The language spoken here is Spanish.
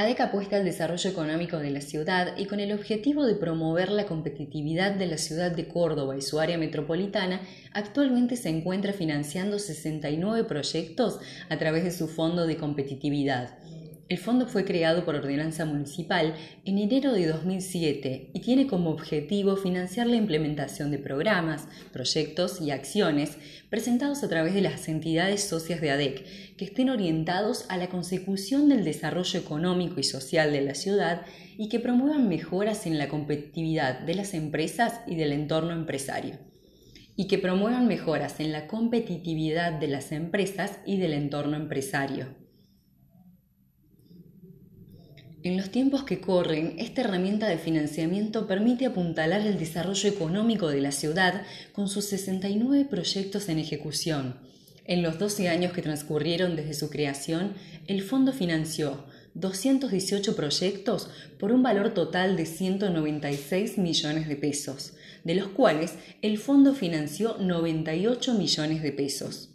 ADEC apuesta al desarrollo económico de la ciudad y con el objetivo de promover la competitividad de la ciudad de Córdoba y su área metropolitana, actualmente se encuentra financiando 69 proyectos a través de su Fondo de Competitividad. El fondo fue creado por ordenanza municipal en enero de 2007 y tiene como objetivo financiar la implementación de programas, proyectos y acciones presentados a través de las entidades socias de ADEC que estén orientados a la consecución del desarrollo económico y social de la ciudad y que promuevan mejoras en la competitividad de las empresas y del entorno empresario. Y que promuevan mejoras en la competitividad de las empresas y del entorno empresario. En los tiempos que corren, esta herramienta de financiamiento permite apuntalar el desarrollo económico de la ciudad con sus 69 proyectos en ejecución. En los 12 años que transcurrieron desde su creación, el fondo financió 218 proyectos por un valor total de 196 millones de pesos, de los cuales el fondo financió 98 millones de pesos.